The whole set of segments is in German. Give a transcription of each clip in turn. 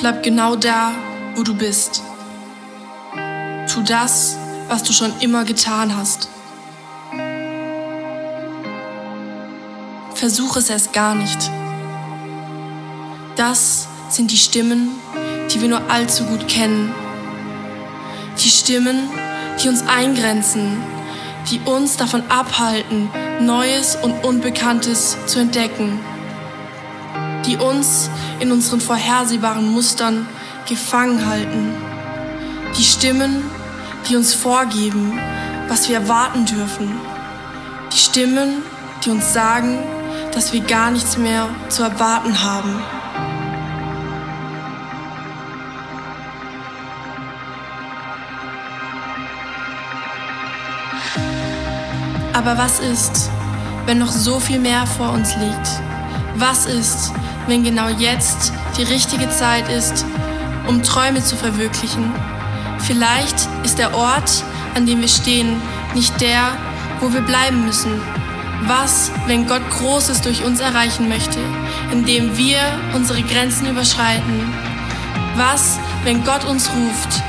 Bleib genau da, wo du bist. Tu das, was du schon immer getan hast. Versuch es erst gar nicht. Das sind die Stimmen, die wir nur allzu gut kennen. Die Stimmen, die uns eingrenzen, die uns davon abhalten, Neues und Unbekanntes zu entdecken, die uns in unseren vorhersehbaren Mustern gefangen halten, die Stimmen, die uns vorgeben, was wir erwarten dürfen, die Stimmen, die uns sagen, dass wir gar nichts mehr zu erwarten haben. Aber was ist, wenn noch so viel mehr vor uns liegt? Was ist, wenn genau jetzt die richtige Zeit ist, um Träume zu verwirklichen? Vielleicht ist der Ort, an dem wir stehen, nicht der, wo wir bleiben müssen. Was, wenn Gott Großes durch uns erreichen möchte, indem wir unsere Grenzen überschreiten? Was, wenn Gott uns ruft,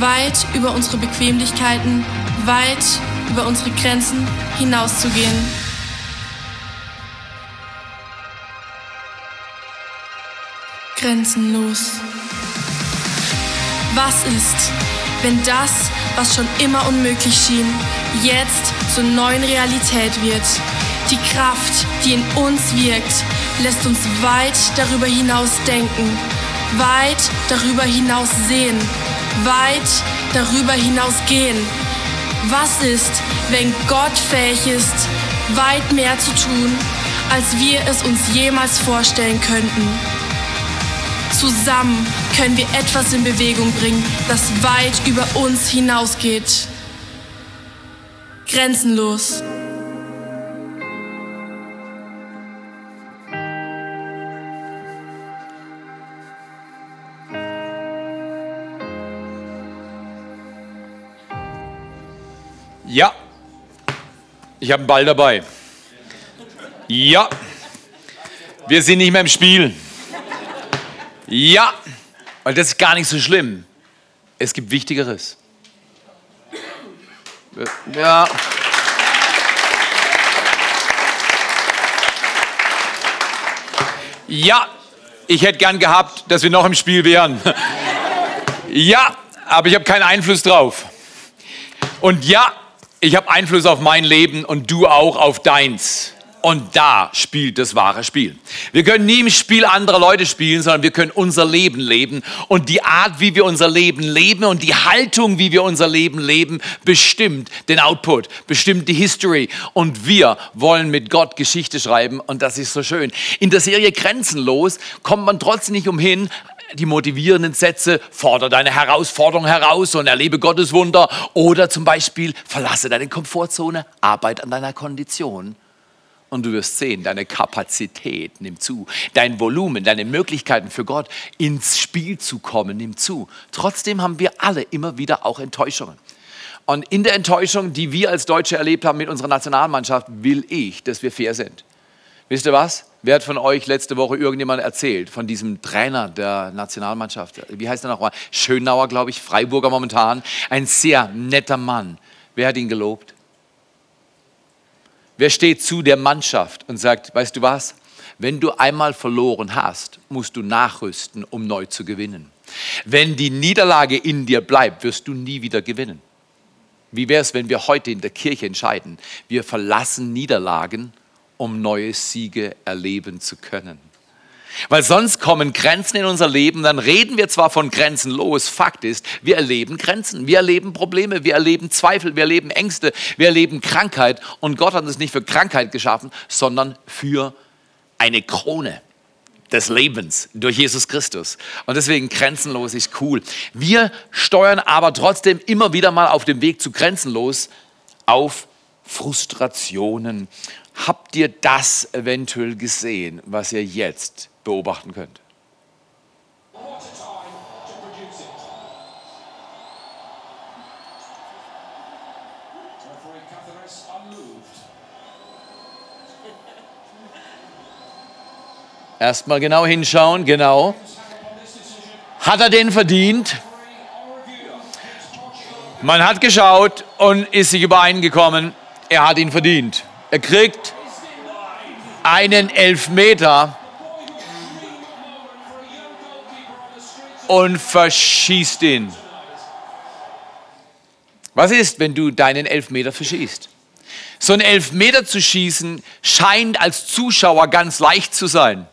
weit über unsere Bequemlichkeiten, weit über unsere Grenzen hinauszugehen. Grenzenlos. Was ist, wenn das, was schon immer unmöglich schien, jetzt zur neuen Realität wird? Die Kraft, die in uns wirkt, lässt uns weit darüber hinaus denken, weit darüber hinaus sehen, weit darüber hinaus gehen. Was ist, wenn Gott fähig ist, weit mehr zu tun, als wir es uns jemals vorstellen könnten? Zusammen können wir etwas in Bewegung bringen, das weit über uns hinausgeht. Grenzenlos. Ja, ich habe einen Ball dabei. Ja, wir sind nicht mehr im Spiel. Ja, weil das ist gar nicht so schlimm. Es gibt Wichtigeres. Ja. Ja, ich hätte gern gehabt, dass wir noch im Spiel wären. Ja, aber ich habe keinen Einfluss drauf. Und ja, ich habe Einfluss auf mein Leben und du auch auf deins. Und da spielt das wahre Spiel. Wir können nie im Spiel anderer Leute spielen, sondern wir können unser Leben leben. Und die Art, wie wir unser Leben leben und die Haltung, wie wir unser Leben leben, bestimmt den Output, bestimmt die History. Und wir wollen mit Gott Geschichte schreiben. Und das ist so schön. In der Serie Grenzenlos kommt man trotzdem nicht umhin, die motivierenden Sätze, fordere deine Herausforderung heraus und erlebe Gottes Wunder. Oder zum Beispiel, verlasse deine Komfortzone, arbeite an deiner Kondition. Und du wirst sehen, deine Kapazität nimmt zu. Dein Volumen, deine Möglichkeiten für Gott ins Spiel zu kommen, nimmt zu. Trotzdem haben wir alle immer wieder auch Enttäuschungen. Und in der Enttäuschung, die wir als Deutsche erlebt haben mit unserer Nationalmannschaft, will ich, dass wir fair sind. Wisst ihr was? Wer hat von euch letzte Woche irgendjemand erzählt von diesem Trainer der Nationalmannschaft? Wie heißt er noch mal? Schönauer, glaube ich, Freiburger momentan. Ein sehr netter Mann. Wer hat ihn gelobt? Wer steht zu der Mannschaft und sagt, weißt du was? Wenn du einmal verloren hast, musst du nachrüsten, um neu zu gewinnen. Wenn die Niederlage in dir bleibt, wirst du nie wieder gewinnen. Wie wäre es, wenn wir heute in der Kirche entscheiden, wir verlassen Niederlagen um neue Siege erleben zu können. Weil sonst kommen Grenzen in unser Leben, dann reden wir zwar von Grenzen los, Fakt ist, wir erleben Grenzen, wir erleben Probleme, wir erleben Zweifel, wir erleben Ängste, wir erleben Krankheit und Gott hat uns nicht für Krankheit geschaffen, sondern für eine Krone des Lebens durch Jesus Christus. Und deswegen grenzenlos ist cool. Wir steuern aber trotzdem immer wieder mal auf dem Weg zu grenzenlos auf Frustrationen Habt ihr das eventuell gesehen, was ihr jetzt beobachten könnt? Erstmal genau hinschauen, genau. Hat er den verdient? Man hat geschaut und ist sich übereingekommen, er hat ihn verdient. Er kriegt einen Elfmeter und verschießt ihn. Was ist, wenn du deinen Elfmeter verschießt? So einen Elfmeter zu schießen scheint als Zuschauer ganz leicht zu sein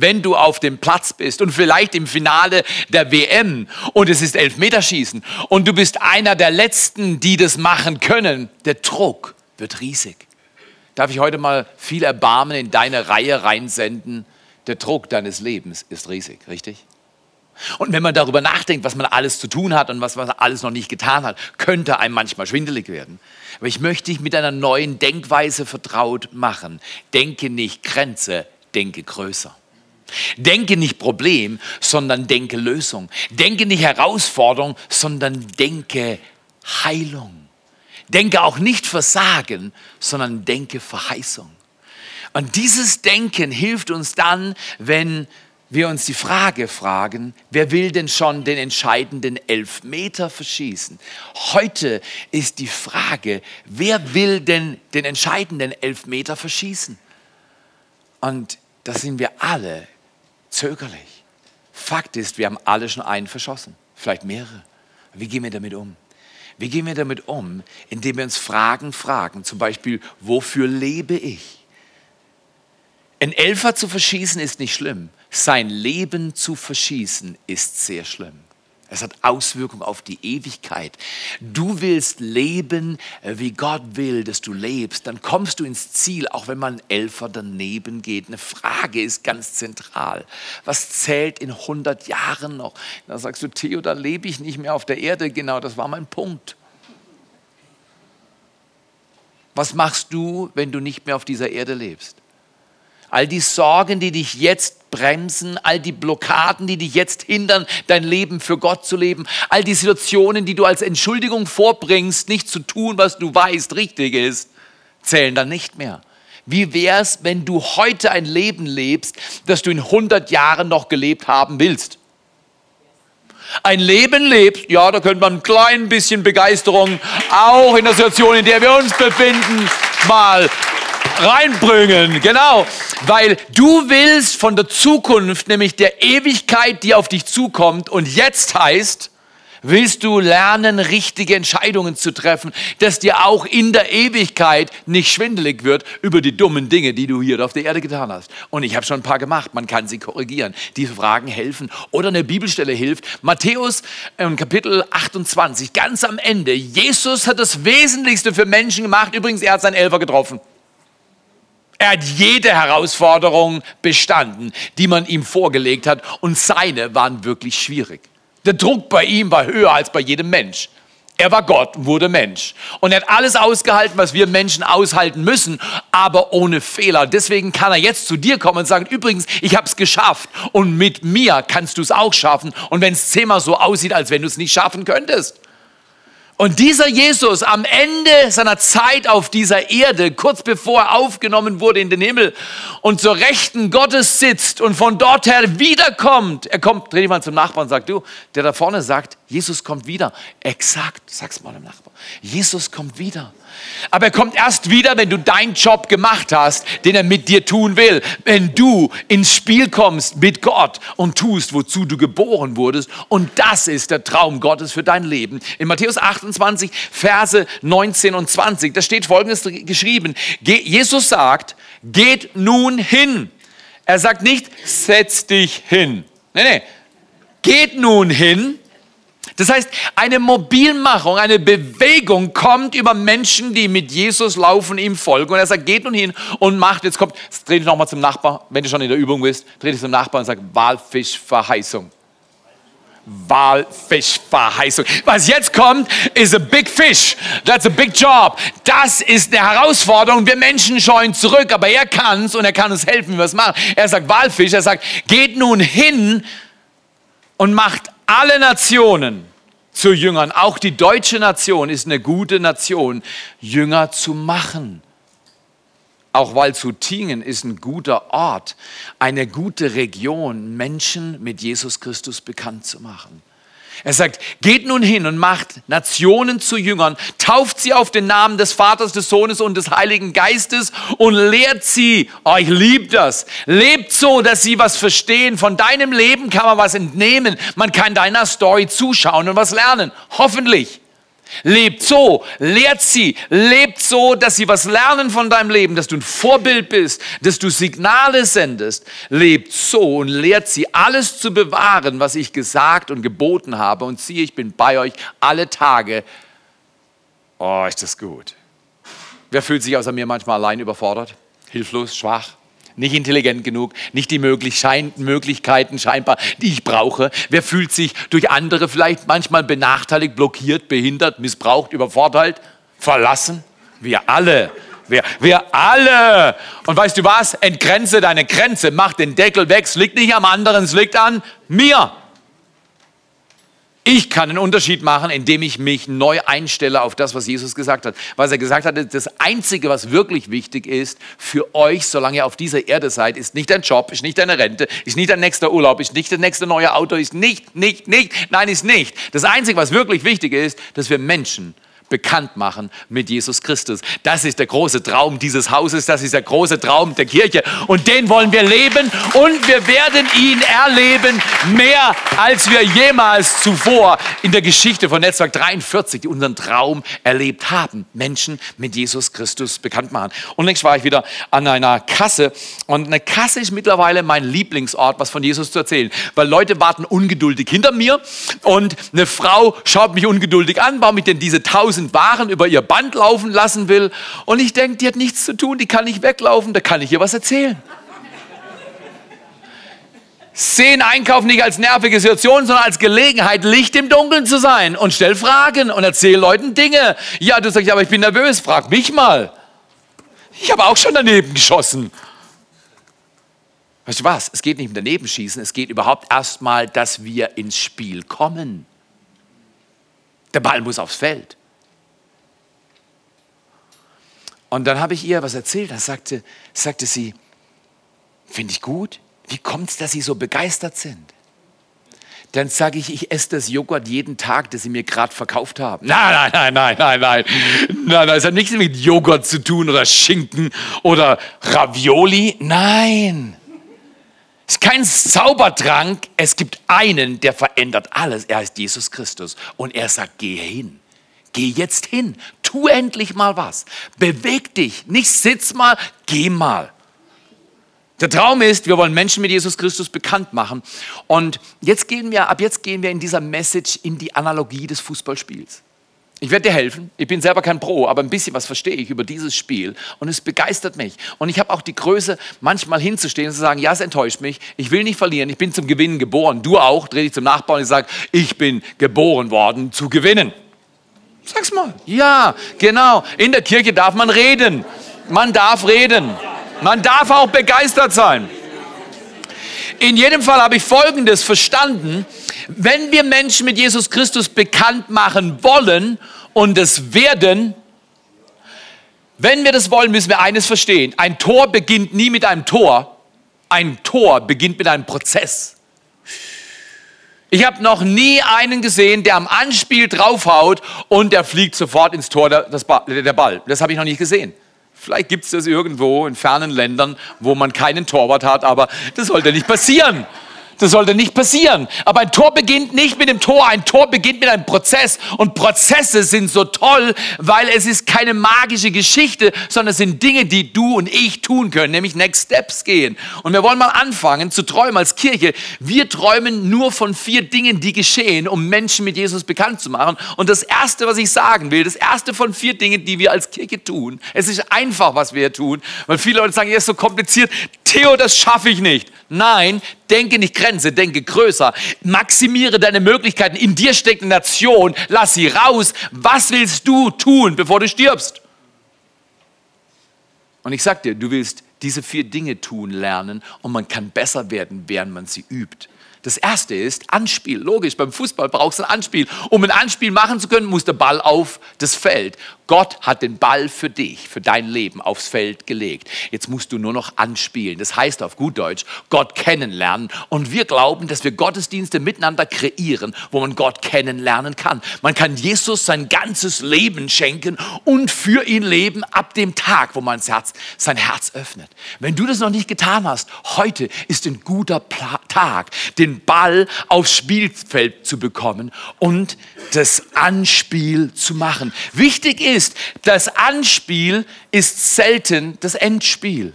wenn du auf dem Platz bist und vielleicht im Finale der WM und es ist Elfmeterschießen und du bist einer der Letzten, die das machen können, der Druck wird riesig. Darf ich heute mal viel Erbarmen in deine Reihe reinsenden? Der Druck deines Lebens ist riesig, richtig? Und wenn man darüber nachdenkt, was man alles zu tun hat und was man alles noch nicht getan hat, könnte einem manchmal schwindelig werden. Aber ich möchte dich mit einer neuen Denkweise vertraut machen. Denke nicht Grenze, denke größer. Denke nicht Problem, sondern denke Lösung. Denke nicht Herausforderung, sondern denke Heilung. Denke auch nicht Versagen, sondern denke Verheißung. Und dieses Denken hilft uns dann, wenn wir uns die Frage fragen, wer will denn schon den entscheidenden Elfmeter verschießen? Heute ist die Frage, wer will denn den entscheidenden Elfmeter verschießen? Und da sind wir alle zögerlich. Fakt ist, wir haben alle schon einen verschossen, vielleicht mehrere. Wie gehen wir damit um? Wie gehen wir damit um, indem wir uns Fragen fragen, zum Beispiel, wofür lebe ich? Ein Elfer zu verschießen ist nicht schlimm, sein Leben zu verschießen ist sehr schlimm. Es hat Auswirkungen auf die Ewigkeit. Du willst leben, äh, wie Gott will, dass du lebst. Dann kommst du ins Ziel, auch wenn man Elfer daneben geht. Eine Frage ist ganz zentral. Was zählt in 100 Jahren noch? Da sagst du, Theo, da lebe ich nicht mehr auf der Erde. Genau, das war mein Punkt. Was machst du, wenn du nicht mehr auf dieser Erde lebst? All die Sorgen, die dich jetzt bremsen, all die Blockaden, die dich jetzt hindern, dein Leben für Gott zu leben, all die Situationen, die du als Entschuldigung vorbringst, nicht zu tun, was du weißt, richtig ist, zählen dann nicht mehr. Wie wär's, wenn du heute ein Leben lebst, das du in 100 Jahren noch gelebt haben willst? Ein Leben lebst, ja, da könnte man ein klein bisschen Begeisterung auch in der Situation, in der wir uns befinden, mal reinbringen. Genau, weil du willst von der Zukunft, nämlich der Ewigkeit, die auf dich zukommt und jetzt heißt, willst du lernen, richtige Entscheidungen zu treffen, dass dir auch in der Ewigkeit nicht schwindelig wird über die dummen Dinge, die du hier auf der Erde getan hast. Und ich habe schon ein paar gemacht, man kann sie korrigieren. Diese Fragen helfen oder eine Bibelstelle hilft. Matthäus ähm, Kapitel 28, ganz am Ende. Jesus hat das Wesentlichste für Menschen gemacht. Übrigens, er hat seinen Elfer getroffen. Er hat jede Herausforderung bestanden, die man ihm vorgelegt hat und seine waren wirklich schwierig. Der Druck bei ihm war höher als bei jedem Mensch. Er war Gott und wurde Mensch. Und er hat alles ausgehalten, was wir Menschen aushalten müssen, aber ohne Fehler. Deswegen kann er jetzt zu dir kommen und sagen, übrigens, ich habe es geschafft und mit mir kannst du es auch schaffen. Und wenn es zehnmal so aussieht, als wenn du es nicht schaffen könntest. Und dieser Jesus am Ende seiner Zeit auf dieser Erde, kurz bevor er aufgenommen wurde in den Himmel und zur Rechten Gottes sitzt und von dort her wiederkommt, er kommt, dreh dich mal zum Nachbarn und sagt, du, der da vorne sagt, Jesus kommt wieder. Exakt, sag's mal dem Nachbarn. Jesus kommt wieder. Aber er kommt erst wieder, wenn du deinen Job gemacht hast, den er mit dir tun will. Wenn du ins Spiel kommst mit Gott und tust, wozu du geboren wurdest. Und das ist der Traum Gottes für dein Leben. In Matthäus 28, Verse 19 und 20, da steht Folgendes geschrieben. Jesus sagt, geht nun hin. Er sagt nicht, setz dich hin. Nee, nee. Geht nun hin das heißt, eine Mobilmachung, eine Bewegung kommt über Menschen, die mit Jesus laufen, ihm folgen. Und er sagt, geht nun hin und macht, jetzt kommt, jetzt dreh dich nochmal zum Nachbar, wenn du schon in der Übung bist, dreh dich zum Nachbar und sag, Walfischverheißung. Walfischverheißung. Was jetzt kommt, ist a big fish. That's a big job. Das ist eine Herausforderung. Wir Menschen scheuen zurück, aber er kann es und er kann uns helfen, wie wir es machen. Er sagt Walfisch, er sagt, geht nun hin und macht alle Nationen zu Jüngern. Auch die deutsche Nation ist eine gute Nation, Jünger zu machen. auch Walzutingen ist ein guter Ort, eine gute Region, Menschen mit Jesus Christus bekannt zu machen. Er sagt, geht nun hin und macht Nationen zu Jüngern, tauft sie auf den Namen des Vaters, des Sohnes und des Heiligen Geistes und lehrt sie, oh, ich liebe das, lebt so, dass sie was verstehen. Von deinem Leben kann man was entnehmen. Man kann deiner Story zuschauen und was lernen. Hoffentlich. Lebt so, lehrt sie, lebt so, dass sie was lernen von deinem Leben, dass du ein Vorbild bist, dass du Signale sendest. Lebt so und lehrt sie, alles zu bewahren, was ich gesagt und geboten habe. Und siehe, ich bin bei euch alle Tage. Oh, ist das gut. Wer fühlt sich außer mir manchmal allein überfordert, hilflos, schwach? Nicht intelligent genug, nicht die Möglichkeiten scheinbar, die ich brauche. Wer fühlt sich durch andere vielleicht manchmal benachteiligt, blockiert, behindert, missbraucht, übervorteilt, verlassen? Wir alle. Wir, wir alle. Und weißt du was? Entgrenze deine Grenze, mach den Deckel weg. Es liegt nicht am anderen, es liegt an mir. Ich kann einen Unterschied machen, indem ich mich neu einstelle auf das, was Jesus gesagt hat. Was er gesagt hat, das Einzige, was wirklich wichtig ist für euch, solange ihr auf dieser Erde seid, ist nicht dein Job, ist nicht deine Rente, ist nicht dein nächster Urlaub, ist nicht das nächste neue Auto, ist nicht, nicht, nicht, nein, ist nicht. Das Einzige, was wirklich wichtig ist, dass wir Menschen bekannt machen mit Jesus Christus. Das ist der große Traum dieses Hauses, das ist der große Traum der Kirche und den wollen wir leben und wir werden ihn erleben mehr als wir jemals zuvor in der Geschichte von Netzwerk 43 unseren Traum erlebt haben. Menschen mit Jesus Christus bekannt machen. Und längst war ich wieder an einer Kasse und eine Kasse ist mittlerweile mein Lieblingsort, was von Jesus zu erzählen, weil Leute warten ungeduldig hinter mir und eine Frau schaut mich ungeduldig an, warum ich denn diese tausend tausend Waren über ihr Band laufen lassen will. Und ich denke, die hat nichts zu tun, die kann nicht weglaufen, da kann ich ihr was erzählen. Sehen Einkauf nicht als nervige Situation, sondern als Gelegenheit, Licht im Dunkeln zu sein und stell Fragen und erzähl Leuten Dinge. Ja, du sagst, aber ich bin nervös, frag mich mal. Ich habe auch schon daneben geschossen. Weißt du was? Es geht nicht um daneben schießen, es geht überhaupt erstmal, dass wir ins Spiel kommen. Der Ball muss aufs Feld. Und dann habe ich ihr was erzählt. Da sagte, sagte sie, finde ich gut. Wie kommt es, dass Sie so begeistert sind? Dann sage ich, ich esse das Joghurt jeden Tag, das Sie mir gerade verkauft haben. Nein, nein, nein, nein, nein, nein. Nein, das hat nichts mit Joghurt zu tun oder Schinken oder Ravioli. Nein. Es ist kein Zaubertrank. Es gibt einen, der verändert alles. Er heißt Jesus Christus. Und er sagt, gehe hin. Geh jetzt hin, tu endlich mal was. Beweg dich, nicht sitz mal, geh mal. Der Traum ist, wir wollen Menschen mit Jesus Christus bekannt machen. Und jetzt gehen wir, ab jetzt gehen wir in dieser Message in die Analogie des Fußballspiels. Ich werde dir helfen. Ich bin selber kein Pro, aber ein bisschen was verstehe ich über dieses Spiel und es begeistert mich. Und ich habe auch die Größe, manchmal hinzustehen und zu sagen, ja, es enttäuscht mich. Ich will nicht verlieren. Ich bin zum Gewinnen geboren. Du auch. Dreh dich zum Nachbarn und sag, ich bin geboren worden zu gewinnen. Sag's mal. Ja, genau. In der Kirche darf man reden. Man darf reden. Man darf auch begeistert sein. In jedem Fall habe ich Folgendes verstanden. Wenn wir Menschen mit Jesus Christus bekannt machen wollen und es werden, wenn wir das wollen, müssen wir eines verstehen. Ein Tor beginnt nie mit einem Tor. Ein Tor beginnt mit einem Prozess. Ich habe noch nie einen gesehen, der am Anspiel draufhaut und der fliegt sofort ins Tor, der, ba der Ball. Das habe ich noch nicht gesehen. Vielleicht gibt es das irgendwo in fernen Ländern, wo man keinen Torwart hat, aber das sollte nicht passieren. Das sollte nicht passieren. Aber ein Tor beginnt nicht mit dem Tor, ein Tor beginnt mit einem Prozess. Und Prozesse sind so toll, weil es ist keine magische Geschichte, sondern es sind Dinge, die du und ich tun können, nämlich Next Steps gehen. Und wir wollen mal anfangen zu träumen als Kirche. Wir träumen nur von vier Dingen, die geschehen, um Menschen mit Jesus bekannt zu machen. Und das Erste, was ich sagen will, das Erste von vier Dingen, die wir als Kirche tun, es ist einfach, was wir tun, weil viele Leute sagen, ja, ist so kompliziert. Theo, das schaffe ich nicht. Nein, denke nicht Grenze, denke größer. Maximiere deine Möglichkeiten. In dir steckt eine Nation. Lass sie raus. Was willst du tun, bevor du stirbst? Und ich sag dir, du willst diese vier Dinge tun lernen und man kann besser werden, während man sie übt. Das erste ist Anspiel. Logisch, beim Fußball brauchst du ein Anspiel. Um ein Anspiel machen zu können, muss der Ball auf das Feld. Gott hat den Ball für dich, für dein Leben aufs Feld gelegt. Jetzt musst du nur noch anspielen. Das heißt auf gut Deutsch, Gott kennenlernen. Und wir glauben, dass wir Gottesdienste miteinander kreieren, wo man Gott kennenlernen kann. Man kann Jesus sein ganzes Leben schenken und für ihn leben ab dem Tag, wo man Herz, sein Herz öffnet. Wenn du das noch nicht getan hast, heute ist ein guter Tag, den Ball aufs Spielfeld zu bekommen und das Anspiel zu machen. Wichtig ist, das Anspiel ist selten das Endspiel.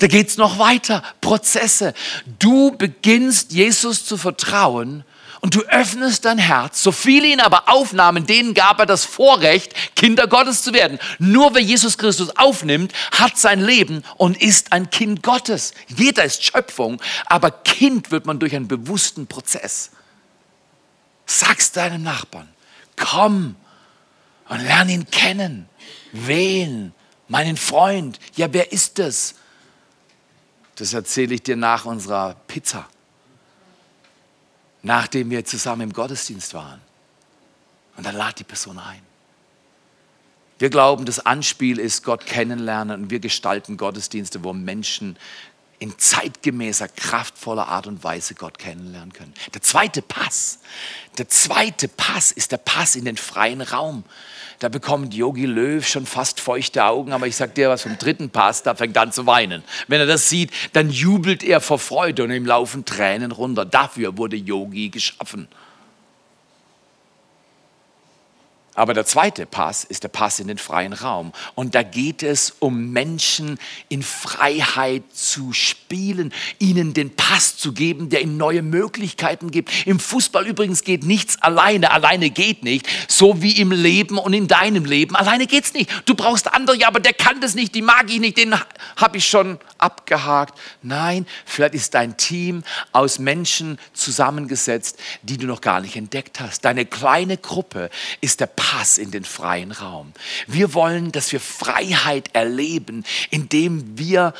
Da geht es noch weiter, Prozesse. Du beginnst Jesus zu vertrauen und du öffnest dein Herz. So viele ihn aber aufnahmen, denen gab er das Vorrecht, Kinder Gottes zu werden. Nur wer Jesus Christus aufnimmt, hat sein Leben und ist ein Kind Gottes. Jeder ist Schöpfung, aber Kind wird man durch einen bewussten Prozess. Sag's deinem Nachbarn, komm und lerne ihn kennen. Wen? Meinen Freund. Ja, wer ist das? Das erzähle ich dir nach unserer Pizza. Nachdem wir zusammen im Gottesdienst waren. Und dann lad die Person ein. Wir glauben, das Anspiel ist Gott kennenlernen und wir gestalten Gottesdienste, wo Menschen in zeitgemäßer, kraftvoller Art und Weise Gott kennenlernen können. Der zweite Pass, der zweite Pass ist der Pass in den freien Raum. Da bekommt Yogi Löw schon fast feuchte Augen, aber ich sag dir was vom dritten Pass, da fängt er an zu weinen. Wenn er das sieht, dann jubelt er vor Freude und ihm laufen Tränen runter. Dafür wurde Yogi geschaffen. Aber der zweite Pass ist der Pass in den freien Raum. Und da geht es um Menschen in Freiheit zu spielen, ihnen den Pass zu geben, der ihnen neue Möglichkeiten gibt. Im Fußball übrigens geht nichts alleine. Alleine geht nicht. So wie im Leben und in deinem Leben. Alleine geht es nicht. Du brauchst andere, ja, aber der kann das nicht, die mag ich nicht, den habe ich schon abgehakt. Nein, vielleicht ist dein Team aus Menschen zusammengesetzt, die du noch gar nicht entdeckt hast. Deine kleine Gruppe ist der Pass Pass in den freien Raum. Wir wollen, dass wir Freiheit erleben, indem wir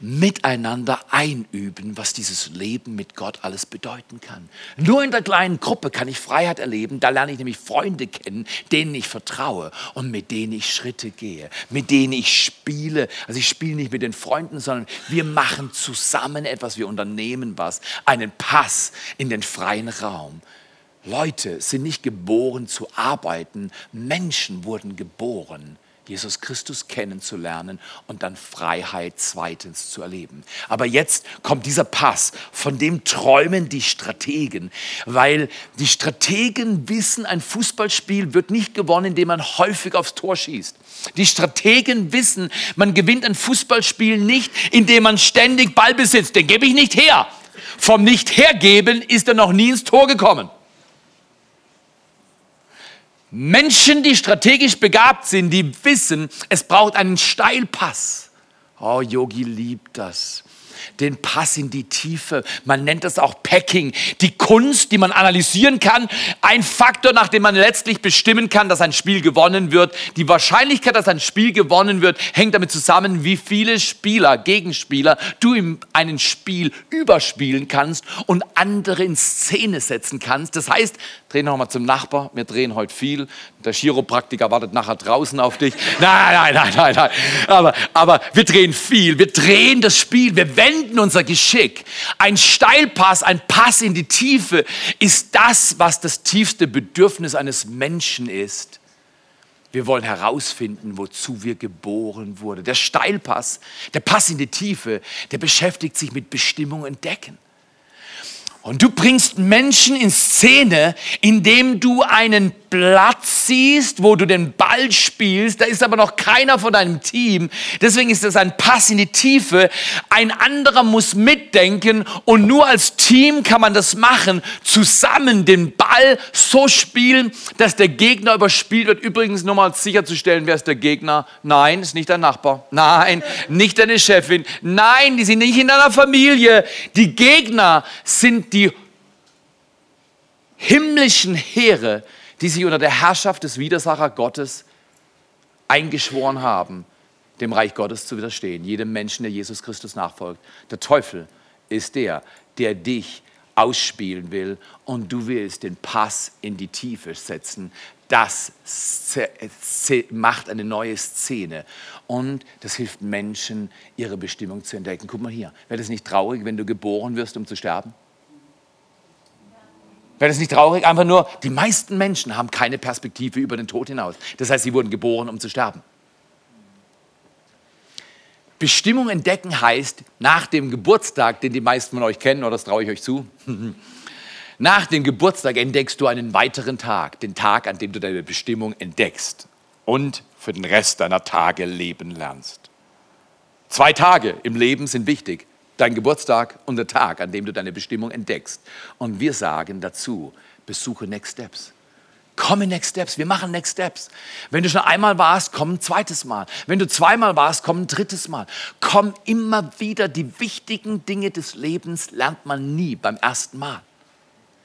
miteinander einüben, was dieses Leben mit Gott alles bedeuten kann. Nur in der kleinen Gruppe kann ich Freiheit erleben. Da lerne ich nämlich Freunde kennen, denen ich vertraue und mit denen ich Schritte gehe, mit denen ich spiele. Also ich spiele nicht mit den Freunden, sondern wir machen zusammen etwas, wir unternehmen was, einen Pass in den freien Raum. Leute sind nicht geboren zu arbeiten, Menschen wurden geboren, Jesus Christus kennenzulernen und dann Freiheit zweitens zu erleben. Aber jetzt kommt dieser Pass, von dem träumen die Strategen, weil die Strategen wissen, ein Fußballspiel wird nicht gewonnen, indem man häufig aufs Tor schießt. Die Strategen wissen, man gewinnt ein Fußballspiel nicht, indem man ständig Ball besitzt. Den gebe ich nicht her. Vom Nicht-Hergeben ist er noch nie ins Tor gekommen. Menschen, die strategisch begabt sind, die wissen, es braucht einen Steilpass. Oh, Yogi liebt das den Pass in die Tiefe. Man nennt das auch Packing. Die Kunst, die man analysieren kann. Ein Faktor, nach dem man letztlich bestimmen kann, dass ein Spiel gewonnen wird. Die Wahrscheinlichkeit, dass ein Spiel gewonnen wird, hängt damit zusammen, wie viele Spieler, Gegenspieler du in einem Spiel überspielen kannst und andere in Szene setzen kannst. Das heißt, dreh noch mal zum Nachbar. Wir drehen heute viel. Der Chiropraktiker wartet nachher draußen auf dich. Nein, nein, nein, nein, nein. Aber, aber wir drehen viel. Wir drehen das Spiel. Wir wenden unser Geschick. Ein Steilpass, ein Pass in die Tiefe ist das, was das tiefste Bedürfnis eines Menschen ist. Wir wollen herausfinden, wozu wir geboren wurden. Der Steilpass, der Pass in die Tiefe, der beschäftigt sich mit Bestimmung entdecken. Und du bringst Menschen in Szene, indem du einen Platz siehst, wo du den Ball spielst. Da ist aber noch keiner von deinem Team. Deswegen ist das ein Pass in die Tiefe. Ein anderer muss mitdenken und nur als Team kann man das machen. Zusammen den Ball so spielen, dass der Gegner überspielt wird. Übrigens nur mal sicherzustellen, wer ist der Gegner? Nein, ist nicht dein Nachbar. Nein, nicht deine Chefin. Nein, die sind nicht in deiner Familie. Die Gegner sind die himmlischen Heere, die sich unter der Herrschaft des Widersacher Gottes eingeschworen haben, dem Reich Gottes zu widerstehen, jedem Menschen, der Jesus Christus nachfolgt. Der Teufel ist der, der dich ausspielen will und du willst den Pass in die Tiefe setzen, das macht eine neue Szene und das hilft Menschen, ihre Bestimmung zu entdecken. Guck mal hier, wäre das nicht traurig, wenn du geboren wirst, um zu sterben? Wäre das nicht traurig? Einfach nur, die meisten Menschen haben keine Perspektive über den Tod hinaus. Das heißt, sie wurden geboren, um zu sterben. Bestimmung entdecken heißt, nach dem Geburtstag, den die meisten von euch kennen, oder das traue ich euch zu, nach dem Geburtstag entdeckst du einen weiteren Tag, den Tag, an dem du deine Bestimmung entdeckst und für den Rest deiner Tage leben lernst. Zwei Tage im Leben sind wichtig, dein Geburtstag und der Tag, an dem du deine Bestimmung entdeckst. Und wir sagen dazu, besuche Next Steps. Komm in Next Steps, wir machen Next Steps. Wenn du schon einmal warst, komm ein zweites Mal. Wenn du zweimal warst, komm ein drittes Mal. Komm immer wieder. Die wichtigen Dinge des Lebens lernt man nie beim ersten Mal.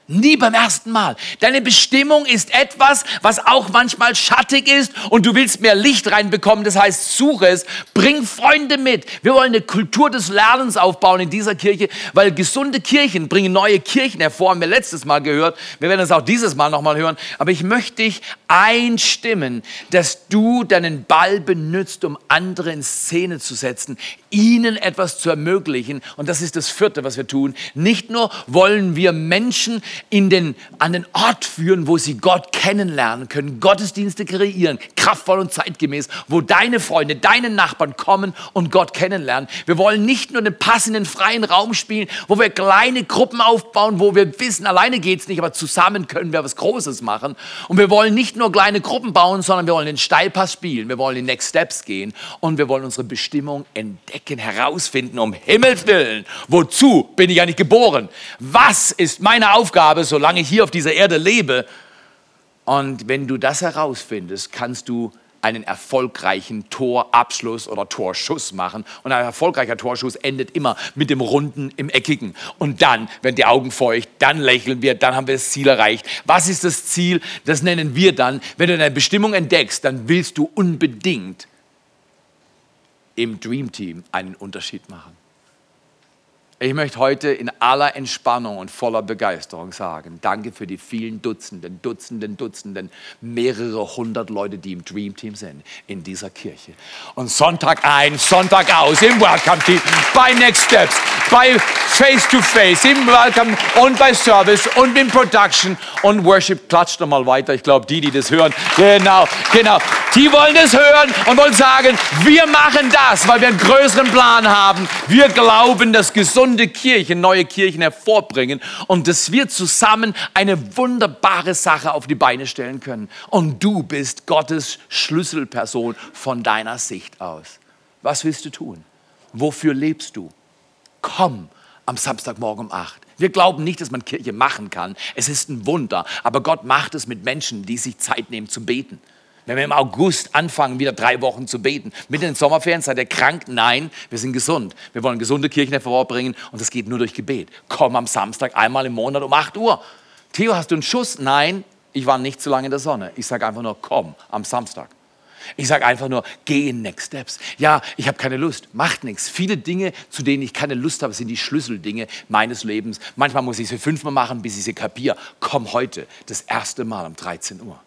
Nie beim ersten Mal. Deine Bestimmung ist etwas, was auch manchmal schattig ist und du willst mehr Licht reinbekommen. Das heißt, suche es, bring Freunde mit. Wir wollen eine Kultur des Lernens aufbauen in dieser Kirche, weil gesunde Kirchen bringen neue Kirchen hervor. Haben wir letztes Mal gehört. Wir werden es auch dieses Mal nochmal hören. Aber ich möchte dich einstimmen, dass du deinen Ball benutzt, um andere in Szene zu setzen, ihnen etwas zu ermöglichen. Und das ist das vierte, was wir tun. Nicht nur wollen wir Menschen in den, an den Ort führen, wo sie Gott kennenlernen können, Gottesdienste kreieren, kraftvoll und zeitgemäß, wo deine Freunde, deine Nachbarn kommen und Gott kennenlernen. Wir wollen nicht nur den passenden freien Raum spielen, wo wir kleine Gruppen aufbauen, wo wir wissen, alleine geht es nicht, aber zusammen können wir was Großes machen. Und wir wollen nicht nur kleine Gruppen bauen, sondern wir wollen den Steilpass spielen, wir wollen die Next Steps gehen und wir wollen unsere Bestimmung entdecken, herausfinden, um Himmels Willen. Wozu bin ich eigentlich geboren? Was ist meine Aufgabe? Habe, solange ich hier auf dieser Erde lebe. Und wenn du das herausfindest, kannst du einen erfolgreichen Torabschluss oder Torschuss machen. Und ein erfolgreicher Torschuss endet immer mit dem Runden im Eckigen. Und dann, wenn die Augen feucht, dann lächeln wir, dann haben wir das Ziel erreicht. Was ist das Ziel? Das nennen wir dann, wenn du deine Bestimmung entdeckst, dann willst du unbedingt im Dream Team einen Unterschied machen. Ich möchte heute in aller Entspannung und voller Begeisterung sagen, danke für die vielen Dutzenden, Dutzenden, Dutzenden, mehrere hundert Leute, die im Dream Team sind in dieser Kirche. Und Sonntag ein, Sonntag aus, im Welcome Team, bei Next Steps, bei Face to Face, im Welcome und bei Service und in Production und Worship. Klatscht nochmal weiter. Ich glaube, die, die das hören, genau, genau, die wollen das hören und wollen sagen, wir machen das, weil wir einen größeren Plan haben. Wir glauben, dass gesund gesunde Kirchen, neue Kirchen hervorbringen und dass wir zusammen eine wunderbare Sache auf die Beine stellen können. Und du bist Gottes Schlüsselperson von deiner Sicht aus. Was willst du tun? Wofür lebst du? Komm am Samstagmorgen um 8. Wir glauben nicht, dass man Kirche machen kann. Es ist ein Wunder. Aber Gott macht es mit Menschen, die sich Zeit nehmen zu beten. Wenn wir im August anfangen, wieder drei Wochen zu beten, mit den Sommerferien, seid ihr krank? Nein, wir sind gesund. Wir wollen gesunde Kirchen hervorbringen und das geht nur durch Gebet. Komm am Samstag einmal im Monat um 8 Uhr. Theo, hast du einen Schuss? Nein, ich war nicht so lange in der Sonne. Ich sage einfach nur, komm am Samstag. Ich sage einfach nur, geh in Next Steps. Ja, ich habe keine Lust, macht nichts. Viele Dinge, zu denen ich keine Lust habe, sind die Schlüsseldinge meines Lebens. Manchmal muss ich sie fünfmal machen, bis ich sie kapiere. Komm heute, das erste Mal um 13 Uhr.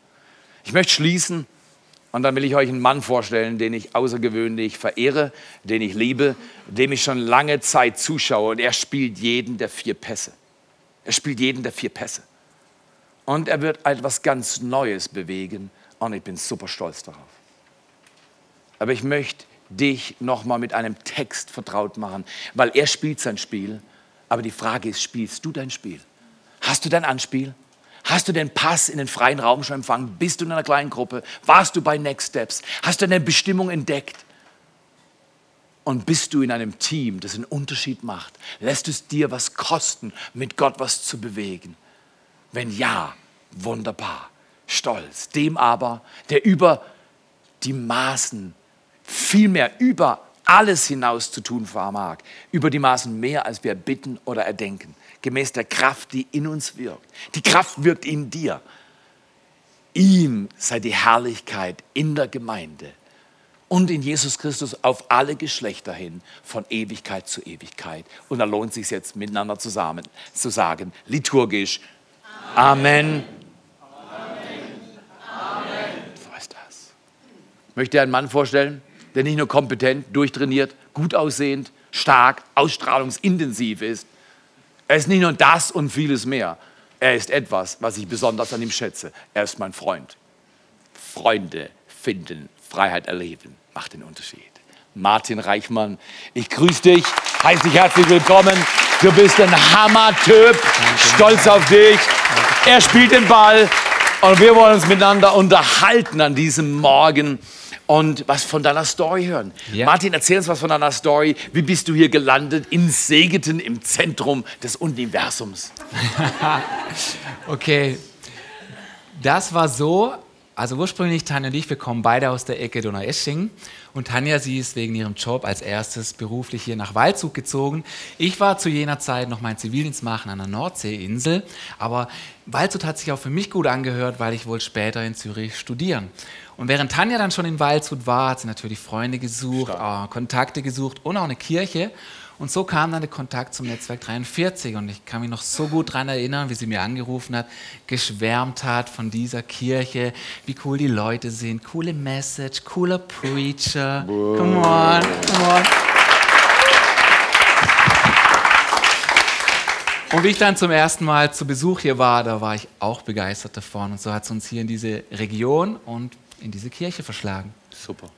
Ich möchte schließen und dann will ich euch einen Mann vorstellen, den ich außergewöhnlich verehre, den ich liebe, dem ich schon lange Zeit zuschaue. Und er spielt jeden der vier Pässe. Er spielt jeden der vier Pässe. Und er wird etwas ganz Neues bewegen. Und ich bin super stolz darauf. Aber ich möchte dich nochmal mit einem Text vertraut machen, weil er spielt sein Spiel. Aber die Frage ist, spielst du dein Spiel? Hast du dein Anspiel? Hast du den Pass in den freien Raum schon empfangen? Bist du in einer kleinen Gruppe? Warst du bei Next Steps? Hast du eine Bestimmung entdeckt? Und bist du in einem Team, das einen Unterschied macht? Lässt es dir was kosten, mit Gott was zu bewegen? Wenn ja, wunderbar, stolz. Dem aber, der über die Maßen, vielmehr über alles hinaus zu tun vermag, über die Maßen mehr, als wir bitten oder erdenken gemäß der Kraft, die in uns wirkt. Die Kraft wirkt in dir. Ihm sei die Herrlichkeit in der Gemeinde und in Jesus Christus auf alle Geschlechter hin, von Ewigkeit zu Ewigkeit. Und da lohnt es sich jetzt miteinander zusammen zu sagen, liturgisch, Amen. Amen. So ist das. Ich möchte einen Mann vorstellen, der nicht nur kompetent, durchtrainiert, gut aussehend, stark, ausstrahlungsintensiv ist. Er ist nicht nur das und vieles mehr. Er ist etwas, was ich besonders an ihm schätze. Er ist mein Freund. Freunde finden, Freiheit erleben, macht den Unterschied. Martin Reichmann, ich grüße dich, heiße dich herzlich willkommen. Du bist ein Hammer-Typ, stolz auf dich. Er spielt den Ball und wir wollen uns miteinander unterhalten an diesem Morgen und was von deiner Story hören. Ja. Martin, erzähl uns was von deiner Story. Wie bist du hier gelandet in Segeten im Zentrum des Universums? okay, das war so, also ursprünglich, Tanja und ich, wir kommen beide aus der Ecke Donaueschingen. Und Tanja, sie ist wegen ihrem Job als erstes beruflich hier nach Waldzug gezogen. Ich war zu jener Zeit noch meinen Zivildienst machen an der Nordseeinsel. Aber Waldshut hat sich auch für mich gut angehört, weil ich wohl später in Zürich studieren. Und während Tanja dann schon in Waldshut war, hat sie natürlich Freunde gesucht, äh, Kontakte gesucht und auch eine Kirche. Und so kam dann der Kontakt zum Netzwerk 43 und ich kann mich noch so gut daran erinnern, wie sie mir angerufen hat, geschwärmt hat von dieser Kirche, wie cool die Leute sind, coole Message, cooler Preacher. Come on, come on. Und wie ich dann zum ersten Mal zu Besuch hier war, da war ich auch begeistert davon. Und so hat es uns hier in diese Region und in diese Kirche verschlagen. Super.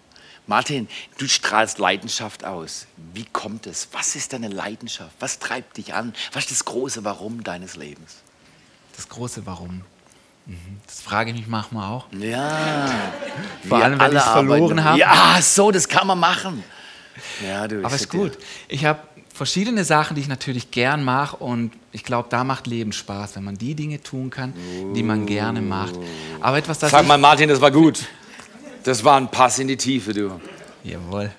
Martin, du strahlst Leidenschaft aus. Wie kommt es? Was ist deine Leidenschaft? Was treibt dich an? Was ist das große Warum deines Lebens? Das große Warum. Mhm. Das frage ich mich manchmal auch. Ja. Vor allem, wenn ich es verloren habe. Ja, so, das kann man machen. Ja, du, Aber ist gut. Ich habe verschiedene Sachen, die ich natürlich gern mache und ich glaube, da macht Leben Spaß, wenn man die Dinge tun kann, die man gerne macht. Aber etwas, das Sag mal, Martin, das war gut. Das war ein Pass in die Tiefe, du. Jawohl.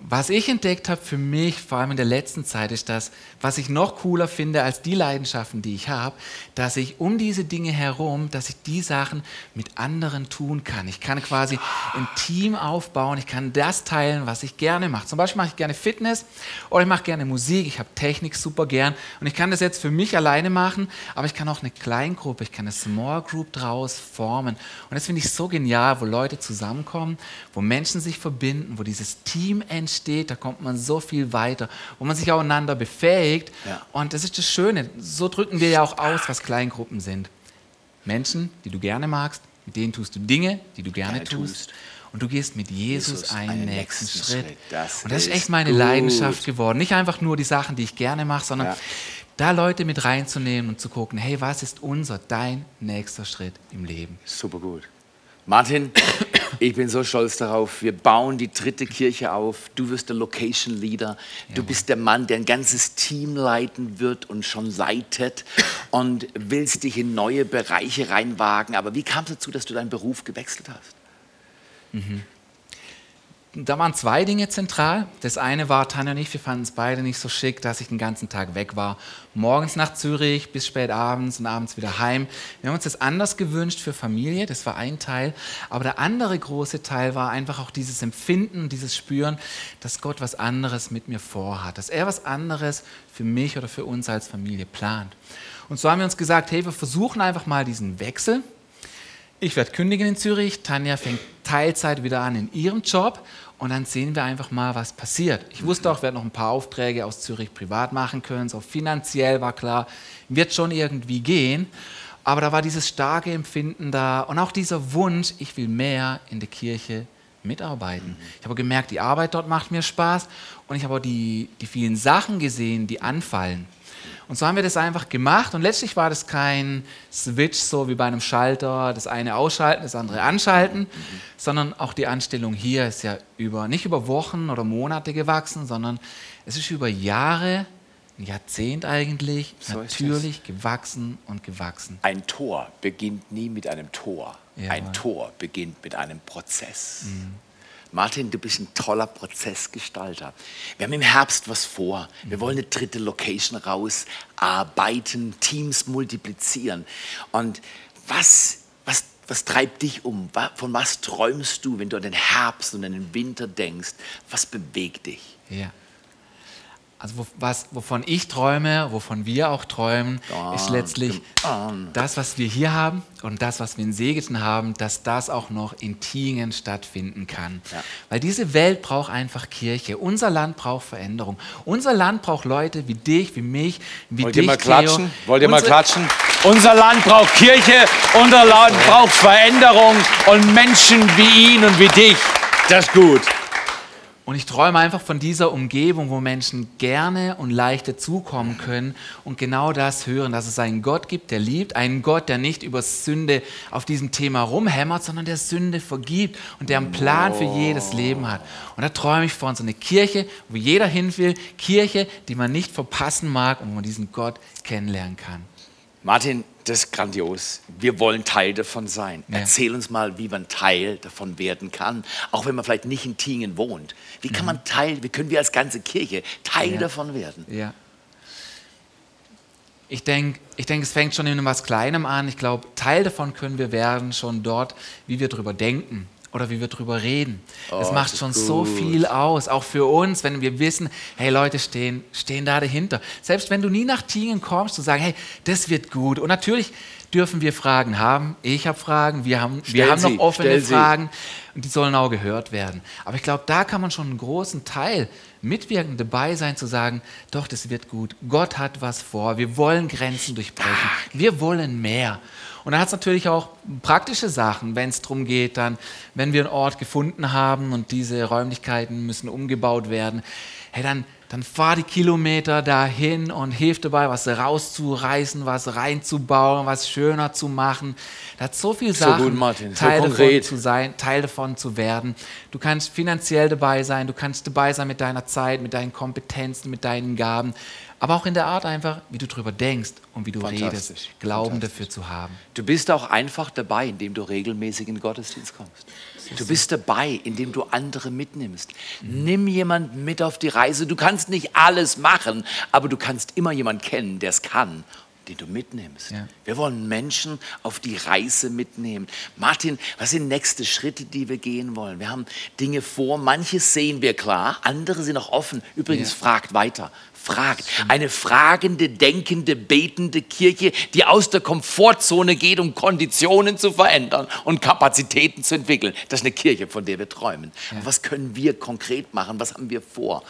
Was ich entdeckt habe für mich, vor allem in der letzten Zeit, ist das, was ich noch cooler finde als die Leidenschaften, die ich habe, dass ich um diese Dinge herum, dass ich die Sachen mit anderen tun kann. Ich kann quasi ein Team aufbauen, ich kann das teilen, was ich gerne mache. Zum Beispiel mache ich gerne Fitness oder ich mache gerne Musik, ich habe Technik super gern und ich kann das jetzt für mich alleine machen, aber ich kann auch eine Kleingruppe, ich kann eine Small Group draus formen. Und das finde ich so genial, wo Leute zusammenkommen, wo Menschen sich verbinden, wo dieses Team entsteht entsteht, da kommt man so viel weiter, wo man sich aufeinander befähigt. Ja. Und das ist das Schöne. So drücken wir ja auch aus, was Kleingruppen sind. Menschen, die du gerne magst, mit denen tust du Dinge, die du gerne, gerne tust. tust. Und du gehst mit Jesus, Jesus einen, einen, nächsten, nächsten Schritt. Schritt. Das und das ist echt meine gut. Leidenschaft geworden. Nicht einfach nur die Sachen, die ich gerne mache, sondern ja. da Leute mit reinzunehmen und zu gucken, hey, was ist unser, dein nächster Schritt im Leben? Super gut. Martin, ich bin so stolz darauf. Wir bauen die dritte Kirche auf. Du wirst der Location Leader. Du bist der Mann, der ein ganzes Team leiten wird und schon leitet und willst dich in neue Bereiche reinwagen. Aber wie kam es dazu, dass du deinen Beruf gewechselt hast? Mhm da waren zwei Dinge zentral. Das eine war, Tanja und ich, wir fanden es beide nicht so schick, dass ich den ganzen Tag weg war. Morgens nach Zürich bis spät abends und abends wieder heim. Wir haben uns das anders gewünscht für Familie, das war ein Teil. Aber der andere große Teil war einfach auch dieses Empfinden, dieses Spüren, dass Gott was anderes mit mir vorhat, dass er was anderes für mich oder für uns als Familie plant. Und so haben wir uns gesagt, hey, wir versuchen einfach mal diesen Wechsel ich werde kündigen in Zürich, Tanja fängt Teilzeit wieder an in ihrem Job und dann sehen wir einfach mal, was passiert. Ich wusste auch, wir werden noch ein paar Aufträge aus Zürich privat machen können, so finanziell war klar, wird schon irgendwie gehen. Aber da war dieses starke Empfinden da und auch dieser Wunsch, ich will mehr in der Kirche mitarbeiten. Ich habe gemerkt, die Arbeit dort macht mir Spaß und ich habe auch die, die vielen Sachen gesehen, die anfallen. Und so haben wir das einfach gemacht und letztlich war das kein Switch, so wie bei einem Schalter, das eine ausschalten, das andere anschalten, mhm. sondern auch die Anstellung hier ist ja über, nicht über Wochen oder Monate gewachsen, sondern es ist über Jahre, ein Jahrzehnt eigentlich, so natürlich gewachsen und gewachsen. Ein Tor beginnt nie mit einem Tor. Ja. Ein Tor beginnt mit einem Prozess. Mhm. Martin, du bist ein toller Prozessgestalter. Wir haben im Herbst was vor. Wir wollen eine dritte Location rausarbeiten, Teams multiplizieren. Und was, was was treibt dich um? Von was träumst du, wenn du an den Herbst und an den Winter denkst? Was bewegt dich? Ja. Also wo, was, wovon ich träume, wovon wir auch träumen, ist letztlich das, was wir hier haben und das, was wir in Segeten haben, dass das auch noch in Tingen stattfinden kann. Ja. Weil diese Welt braucht einfach Kirche. Unser Land braucht Veränderung. Unser Land braucht Leute wie dich, wie mich, wie Wollt dich, ihr mal klatschen? Wollt ihr mal Unsere- klatschen? Unser Land braucht Kirche, unser Land braucht Veränderung und Menschen wie ihn und wie dich. Das ist gut. Und ich träume einfach von dieser Umgebung, wo Menschen gerne und leicht dazukommen können und genau das hören, dass es einen Gott gibt, der liebt, einen Gott, der nicht über Sünde auf diesem Thema rumhämmert, sondern der Sünde vergibt und der einen Plan für jedes Leben hat. Und da träume ich von so eine Kirche, wo jeder hin will, Kirche, die man nicht verpassen mag und wo man diesen Gott kennenlernen kann. Martin, das ist grandios. Wir wollen Teil davon sein. Ja. Erzähl uns mal, wie man Teil davon werden kann, auch wenn man vielleicht nicht in Tingen wohnt. Wie kann man Teil, wie können wir als ganze Kirche Teil Mhm. Ja. davon werden? Ja. Ich denke, ich denk, es fängt schon in etwas Kleinem an. Ich glaube, Teil davon können wir werden schon dort, wie wir drüber denken oder wie wir drüber reden. das Oh, macht das ist schon so gut. viel aus, auch für uns, wenn wir wissen, hey, Leute stehen, stehen da dahinter. Selbst wenn du nie nach Tingen kommst, zu sagen, hey, das wird gut. Und natürlich dürfen wir Fragen haben. Ich habe Fragen, wir haben, wir haben noch offene sie. Fragen und die sollen auch gehört werden. Aber ich glaube, da kann man schon einen großen Teil mitwirken, dabei sein, zu sagen, doch, das wird gut. Gott hat was vor. Wir wollen Grenzen durchbrechen. Wir wollen mehr. Und dann hat es natürlich auch praktische Sachen, wenn es darum geht, dann, wenn wir einen Ort gefunden haben und diese Räumlichkeiten müssen umgebaut werden, hey, dann, dann fahr die Kilometer dahin und hilf dabei, was rauszureißen, was reinzubauen, was schöner zu machen. Da hat so viel So Sachen, gut, Martin, so Teil davon konkret. zu sein, Teil davon zu werden. Du kannst finanziell dabei sein, du kannst dabei sein mit deiner Zeit, mit deinen Kompetenzen, mit deinen Gaben, aber auch in der Art einfach, wie du drüber denkst und wie du redest, Glauben dafür zu haben. Du bist auch einfach dabei, indem du regelmäßig in den Gottesdienst kommst. Du bist dabei, indem du andere mitnimmst. Nimm jemanden mit auf die Reise. Du kannst nicht alles machen, aber du kannst immer jemanden kennen, der es kann, den du mitnimmst. Ja. Wir wollen Menschen auf die Reise mitnehmen. Martin, was sind nächste Schritte, die wir gehen wollen? Wir haben Dinge vor, manches sehen wir klar, andere sind noch offen. Übrigens, Ja. fragt weiter. Fragt. Eine fragende, denkende, betende Kirche, die aus der Komfortzone geht, um Konditionen zu verändern und Kapazitäten zu entwickeln. Das ist eine Kirche, von der wir träumen. Und was können wir konkret machen? Was haben wir vor?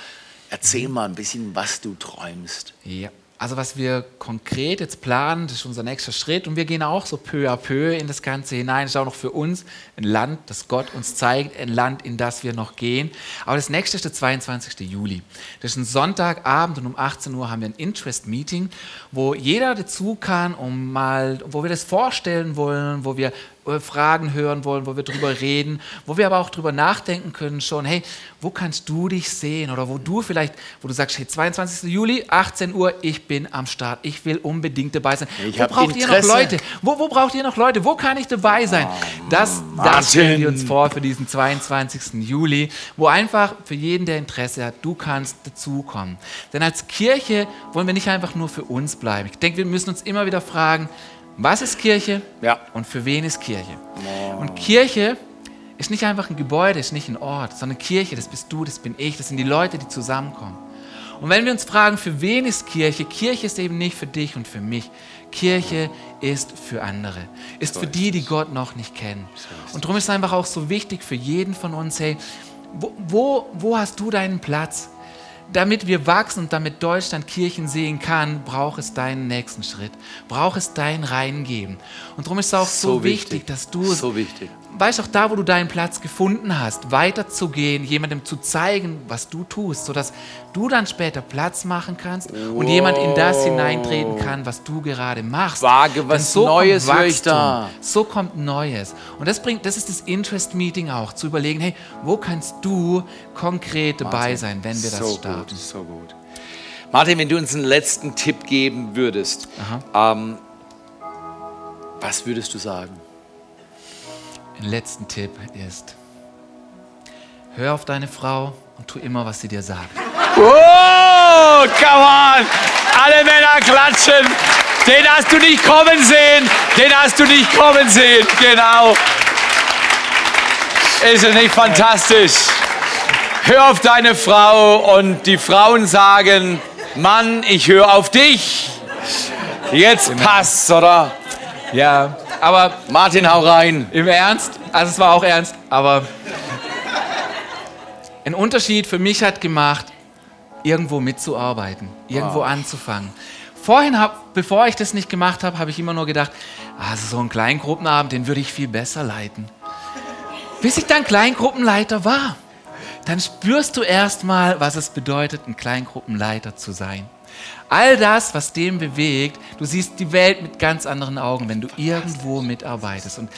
Erzähl mal ein bisschen, was du träumst. Ja. Also was wir konkret jetzt planen, das ist unser nächster Schritt und wir gehen auch so peu à peu in das Ganze hinein. Das ist auch noch für uns ein Land, das Gott uns zeigt, ein Land, in das wir noch gehen. Aber das nächste ist der 22. Juli. Das ist ein Sonntagabend und um 18 Uhr haben wir ein Interest-Meeting, wo jeder dazu kann, um mal, wo wir das vorstellen wollen, wo wir äh, Fragen hören wollen, wo wir drüber reden, wo wir aber auch drüber nachdenken können schon, hey, wo kannst du dich sehen oder wo du vielleicht, wo du sagst, hey, 22. Juli, 18 Uhr, ich bin am Start, ich will unbedingt dabei sein. Ich wo braucht ihr noch Interesse. Leute? Wo, wo braucht ihr noch Leute? Wo kann ich dabei sein? Das, das stellen wir uns vor für diesen 22. Juli, wo einfach für jeden, der Interesse hat, du kannst dazukommen. Denn als Kirche wollen wir nicht einfach nur für uns bleiben. Ich denke, wir müssen uns immer wieder fragen, was ist Kirche Ja. und für wen ist Kirche? Und Kirche ist nicht einfach ein Gebäude, ist nicht ein Ort, sondern Kirche, das bist du, das bin ich, das sind die Leute, die zusammenkommen. Und wenn wir uns fragen, für wen ist Kirche? Kirche ist eben nicht für dich und für mich. Kirche ist für andere, ist für die, die Gott noch nicht kennen. Und darum ist es einfach auch so wichtig für jeden von uns, hey, wo, wo, wo hast du deinen Platz? Damit wir wachsen und damit Deutschland Kirchen sehen kann, braucht es deinen nächsten Schritt, braucht es dein Reingeben. Und darum ist es auch so, So wichtig, wichtig. dass du, So wichtig. Weißt auch da, wo du deinen Platz gefunden hast, weiterzugehen, jemandem zu zeigen, was du tust, sodass du dann später Platz machen kannst und jemand in das hineintreten kann, was du gerade machst. Wage was Denn Neues, kommt ich da. Wachstum. So kommt Neues. Und das bringt, das ist das Interest Meeting auch, zu überlegen, hey, wo kannst du konkret dabei sein, wenn wir das so starten? Gut, so gut. Martin, wenn du uns einen letzten Tipp geben würdest, ähm, was würdest du sagen? Ein letzten Tipp ist, hör auf deine Frau und tu immer, was sie dir sagt. Oh, come on! Alle Männer klatschen! Den hast du nicht kommen sehen. Den hast du nicht kommen sehen. Genau. Ist es nicht fantastisch? Hör auf deine Frau und die Frauen sagen, Mann, ich höre auf dich. Jetzt passt's, oder? Ja, aber Martin, hau rein. im Ernst, also es war auch ernst, aber ein Unterschied für mich hat gemacht, irgendwo mitzuarbeiten, irgendwo anzufangen. Vorhin, hab, bevor ich das nicht gemacht habe, habe ich immer nur gedacht, also so einen Kleingruppenabend, den würde ich viel besser leiten. Bis ich dann Kleingruppenleiter war, dann spürst du erstmal, was es bedeutet, ein Kleingruppenleiter zu sein. All das, was dem bewegt, du siehst die Welt mit ganz anderen Augen, wenn du irgendwo mitarbeitest. Und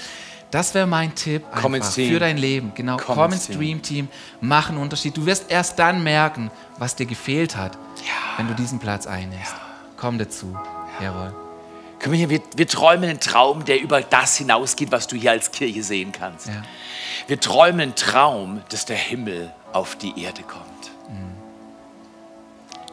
das wäre mein Tipp für dein Leben. Genau, Komm komm, ins Dream Team, mach einen Unterschied. Du wirst erst dann merken, was dir gefehlt hat, wenn du diesen Platz einnimmst. Komm dazu. Jawohl. Komm hier, wir, wir träumen einen Traum, der über das hinausgeht, was du hier als Kirche sehen kannst. Ja. Wir träumen einen Traum, dass der Himmel auf die Erde kommt.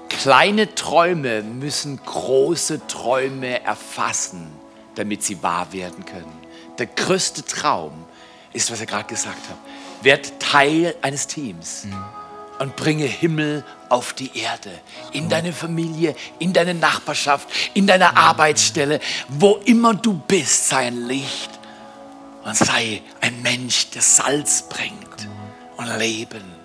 Kleine Träume müssen große Träume erfassen, damit sie wahr werden können. Der größte Traum ist, was er gerade gesagt hat. Werd Teil eines Teams und bringe Himmel auf die Erde, in deine Familie, in deine Nachbarschaft, in deine Arbeitsstelle, wo immer du bist, sei ein Licht und sei ein Mensch, der Salz bringt und Leben.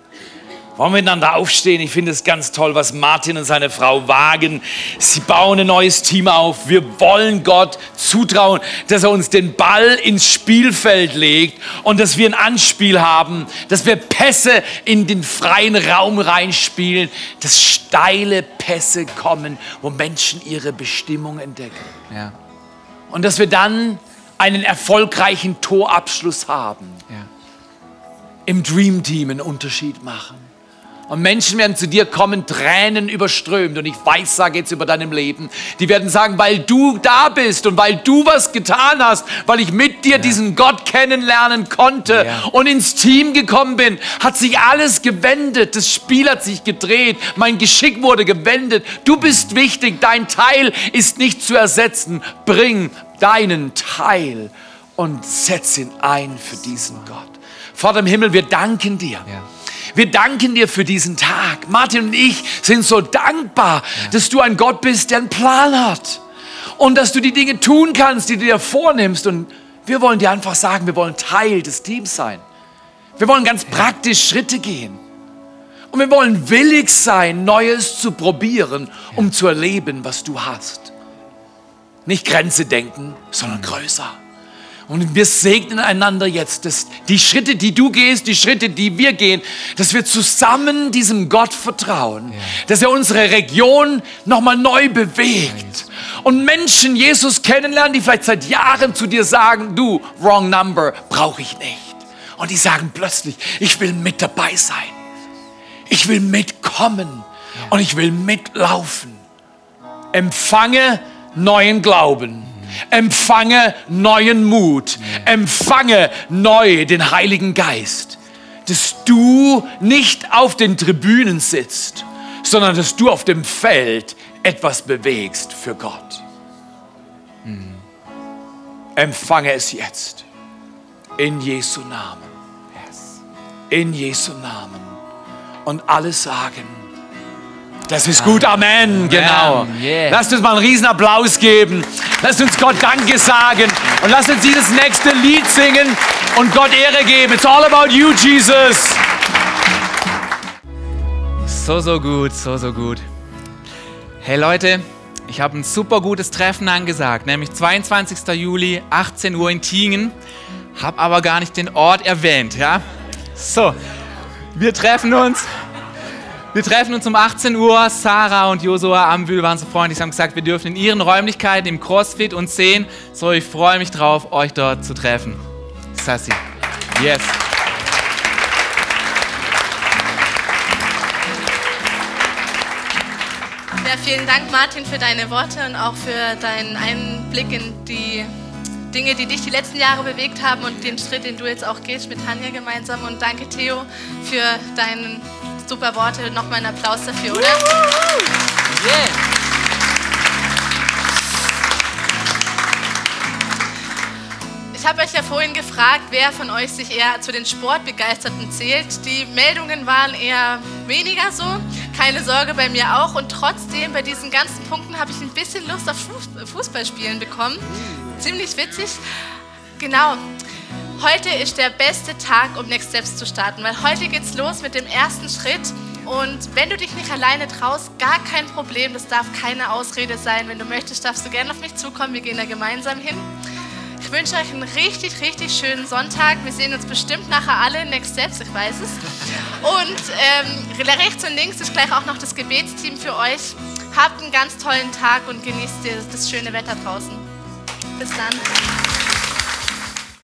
Wollen wir miteinander aufstehen? Ich finde es ganz toll, was Martin und seine Frau wagen. Sie bauen ein neues Team auf. Wir wollen Gott zutrauen, dass er uns den Ball ins Spielfeld legt und dass wir ein Anspiel haben, dass wir Pässe in den freien Raum reinspielen, dass steile Pässe kommen, wo Menschen ihre Bestimmung entdecken. Ja. Und dass wir dann einen erfolgreichen Torabschluss haben Ja. im Dream Team einen Unterschied machen. Und Menschen werden zu dir kommen, Tränen überströmt. Und ich weiß, sage jetzt über deinem Leben, die werden sagen, weil du da bist und weil du was getan hast, weil ich mit dir diesen Gott kennenlernen konnte Ja. und ins Team gekommen bin, hat sich alles gewendet. Das Spiel hat sich gedreht. Mein Geschick wurde gewendet. Du bist wichtig. Dein Teil ist nicht zu ersetzen. Bring deinen Teil und setz ihn ein für diesen Gott. Vater im Himmel, wir danken dir. Ja. Wir danken dir für diesen Tag. Martin und ich sind so dankbar, dass du ein Gott bist, der einen Plan hat. Und dass du die Dinge tun kannst, die du dir vornimmst. Und wir wollen dir einfach sagen, wir wollen Teil des Teams sein. Wir wollen ganz praktisch Schritte gehen. Und wir wollen willig sein, Neues zu probieren, um zu erleben, was du hast. Nicht Grenze denken, sondern größer. Und wir segnen einander jetzt, dass die Schritte, die du gehst, die Schritte, die wir gehen, dass wir zusammen diesem Gott vertrauen, dass er unsere Region nochmal neu bewegt. Und Menschen Jesus kennenlernen, die vielleicht seit Jahren zu dir sagen, du, wrong number, brauche ich nicht. Und die sagen plötzlich, ich will mit dabei sein. Ich will mitkommen und ich will mitlaufen. Empfange neuen Glauben. Empfange neuen Mut. Empfange neu den Heiligen Geist. Dass du nicht auf den Tribünen sitzt, sondern dass du auf dem Feld etwas bewegst für Gott. Empfange es jetzt. In Jesu Namen. In Jesu Namen. Und alle sagen, das ist gut, Amen, genau. yeah. Lasst uns mal einen riesen Applaus geben. Lasst uns Gott Danke sagen und lasst uns dieses nächste Lied singen und Gott Ehre geben. It's all about you, Jesus. So, so gut, so, so gut. Hey Leute, ich habe ein super gutes Treffen angesagt, nämlich 22. Juli, 18 Uhr in Tingen. Hab aber gar nicht den Ort erwähnt, ja? So, wir treffen uns. Wir treffen uns um 18 Uhr. Sarah und Josua Ambühl waren so freundlich, haben gesagt, wir dürfen in ihren Räumlichkeiten im CrossFit uns sehen. So, ich freue mich drauf, euch dort zu treffen. Sassi. Yes. Ja, vielen Dank, Martin, für deine Worte und auch für deinen Einblick in die Dinge, die dich die letzten Jahre bewegt haben und den Schritt, den du jetzt auch gehst mit Tanja gemeinsam. Und danke, Theo, für deine Super Worte, nochmal einen Applaus dafür, oder? Yeah. Ich habe euch ja vorhin gefragt, wer von euch sich eher zu den Sportbegeisterten zählt. Die Meldungen waren eher weniger so. Keine Sorge, bei mir auch. Und trotzdem, bei diesen ganzen Punkten habe ich ein bisschen Lust auf Fußballspielen bekommen. Ziemlich witzig. Genau. Heute ist der beste Tag, um Next Steps zu starten, weil heute geht's los mit dem ersten Schritt. Und wenn du dich nicht alleine traust, gar kein Problem. Das darf keine Ausrede sein. Wenn du möchtest, darfst du gerne auf mich zukommen. Wir gehen da gemeinsam hin. Ich wünsche euch einen richtig, richtig schönen Sonntag. Wir sehen uns bestimmt nachher alle in Next Steps, ich weiß es. Und ähm, rechts und links ist gleich auch noch das Gebetsteam für euch. Habt einen ganz tollen Tag und genießt das schöne Wetter draußen. Bis dann.